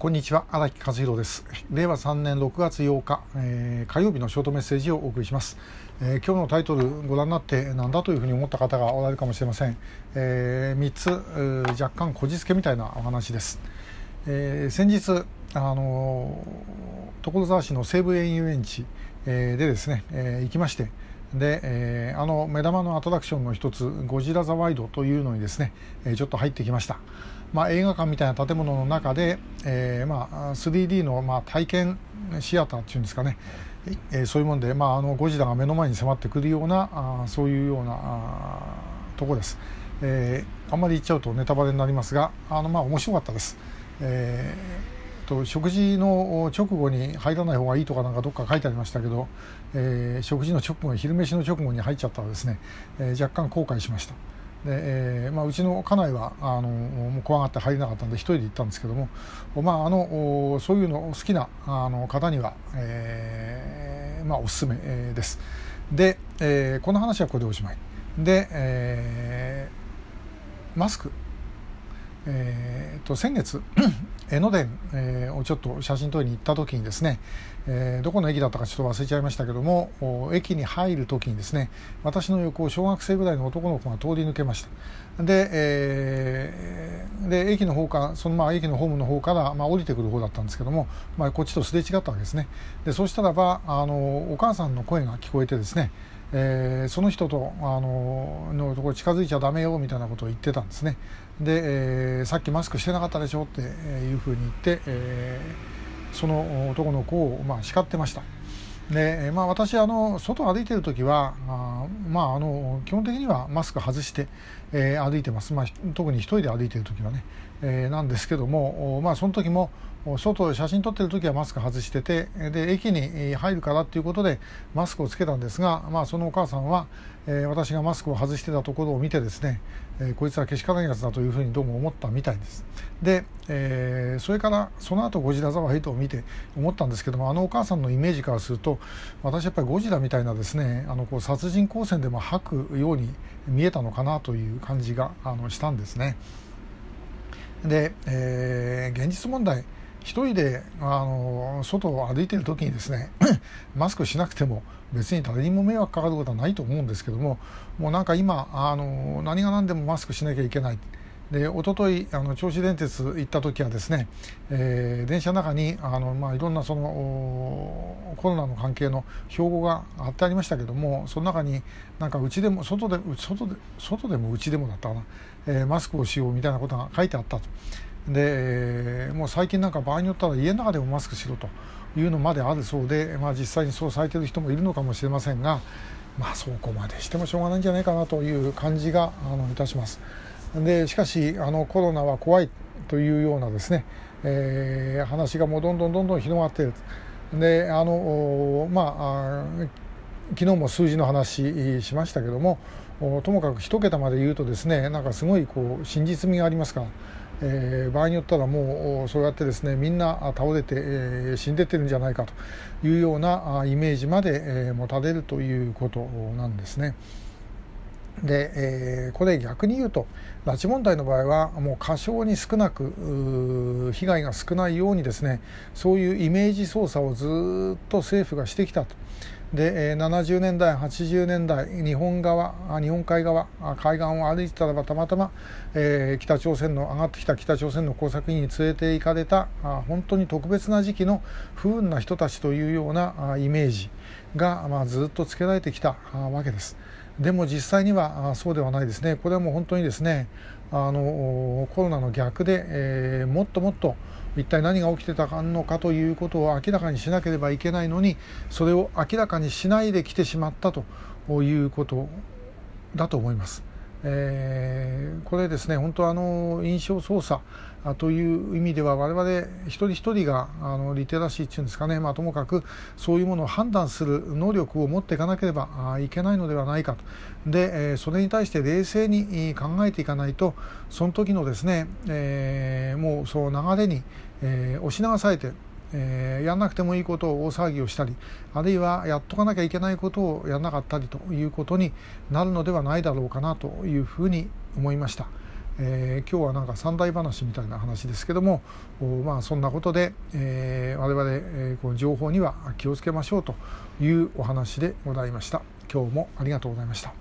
こんにちは荒木和弘です。令和3年6月8日、えー、火曜日のショートメッセージをお送りします、えー、今日のタイトルご覧になってなんだというふうに思った方がおられるかもしれません、えー、3つ若干こじつけみたいなお話です、えー、先日あの所沢市の西武園遊園地、でですね、えー、行きましてで、えー、あの目玉のアトラクションの一つゴジラ・ザ・ワイドというのにですね、えー、ちょっと入ってきました。まあ、映画館みたいな建物の中で、えーまあ、3D の、まあ、体験シアターっていうんですかね、えー、そういうもんで、まあ、あのゴジラが目の前に迫ってくるようなあそういうようなあとこです、えー、あんまり言っちゃうとネタバレになりますがあの、まあ、面白かったです、えー、と食事の直後に入らない方がいいとかなんかどっか書いてありましたけど、えー、食事の直後昼飯の直後に入っちゃったらですね、えー、若干後悔しました。で、えーまあ、うちの家内はあのもう怖がって入れなかったんで一人で行ったんですけども、まあ、あのそういうの好きなあの方には、えーまあ、おすすめです。で、えー、この話はこれでおしまい。で、えー、マスク、えー、と先月江ノ電、えー、をちょっと写真撮りに行った時にですね、えー、どこの駅だったかちょっと忘れちゃいましたけども駅に入る時にですね私の横を小学生ぐらいの男の子が通り抜けました。で,、えー、で駅の方からそのまあ駅のホームの方から、まあ、降りてくる方だったんですけども、まあ、こっちとすれ違ったわけですね。でそうしたらばあのお母さんの声が聞こえてですねえー、その人とあののところ近づいちゃだめよみたいなことを言ってたんですね。で、えー、さっきマスクしてなかったでしょっていうふうに言って、えー、その男の子を、まあ、叱ってました。で、まあ、私あの外歩いてる時はあ、まあ、あの基本的にはマスク外して、えー、歩いてます、まあ、特に一人で歩いてる時はね、えー、なんですけども、まあ、その時も外で写真撮ってる時はマスク外しててで駅に入るからっていうことでマスクをつけたんですが、まあ、そのお母さんは、えー、私がマスクを外してたところを見てですね、えー、こいつはけしからんやつだというふうにどうも思ったみたいです。で、えー、それからその後ゴジラ・ザ・ワイドを見て思ったんですけどもあのお母さんのイメージからすると私やっぱりゴジラみたいなですねあのこう殺人光線でも吐くように見えたのかなという感じがあのしたんですね。で、えー、現実問題一人であの外を歩いている時にですね マスクしなくても別に誰にも迷惑かかることはないと思うんですけどももうなんか今あの何が何でもマスクしなきゃいけない。で一昨日あの銚子電鉄行った時はですね、えー、電車の中にあの、まあ、いろんなそのコロナの関係の標語が貼ってありましたけどもその中になんかうちでも外で外で外でもうちでもだったかな、えー、マスクをしようみたいなことが書いてあったと。でもう最近なんか場合によったら家の中でもマスクしろというのまであるそうで、まあ、実際にそうされている人もいるのかもしれませんが、まあ、そこまでしてもしょうがないんじゃないかなという感じがあのいたします。でしかしあのコロナは怖いというようなですね、えー、話がもうどんどんどんどん広がっている。であのまあ昨日も数字の話しましたけどもともかく1桁まで言うとですねなんかすごいこう真実味がありますから。えー、場合によったらもうそうやってですねみんな倒れて、えー、死んでってるんじゃないかというようなイメージまで、えー、持たれるということなんですね。で、えー、これ逆に言うと拉致問題の場合はもう過小に少なく被害が少ないようにですねそういうイメージ操作をずっと政府がしてきたと。で70年代80年代日本側日本海側海岸を歩いてたらばたまたま、えー、北朝鮮の上がってきた北朝鮮の工作員に連れて行かれた本当に特別な時期の不運な人たちというようなイメージが、まあ、ずっとつけられてきたわけです。でも実際にはそうではないですね。これはもう本当にですねあのコロナの逆で、えー、もっともっと一体何が起きてたのかということを明らかにしなければいけないのにそれを明らかにしないで来てしまったということだと思います。えー、これですね本当あの印象操作という意味では我々一人一人があのリテラシーっていうんですかね、まあ、ともかくそういうものを判断する能力を持っていかなければいけないのではないかと。で、えー、それに対して冷静に考えていかないとその時のですね、えー、もうそう流れに、え、押し流されてえー、やんなくてもいいことを大騒ぎをしたりあるいはやっとかなきゃいけないことをやらなかったりということになるのではないだろうかなというふうに思いました。えー、今日はなんか三大話みたいな話ですけどもまあそんなことで、えー、我々、え、この情報には気をつけましょうというお話でございました今日もありがとうございました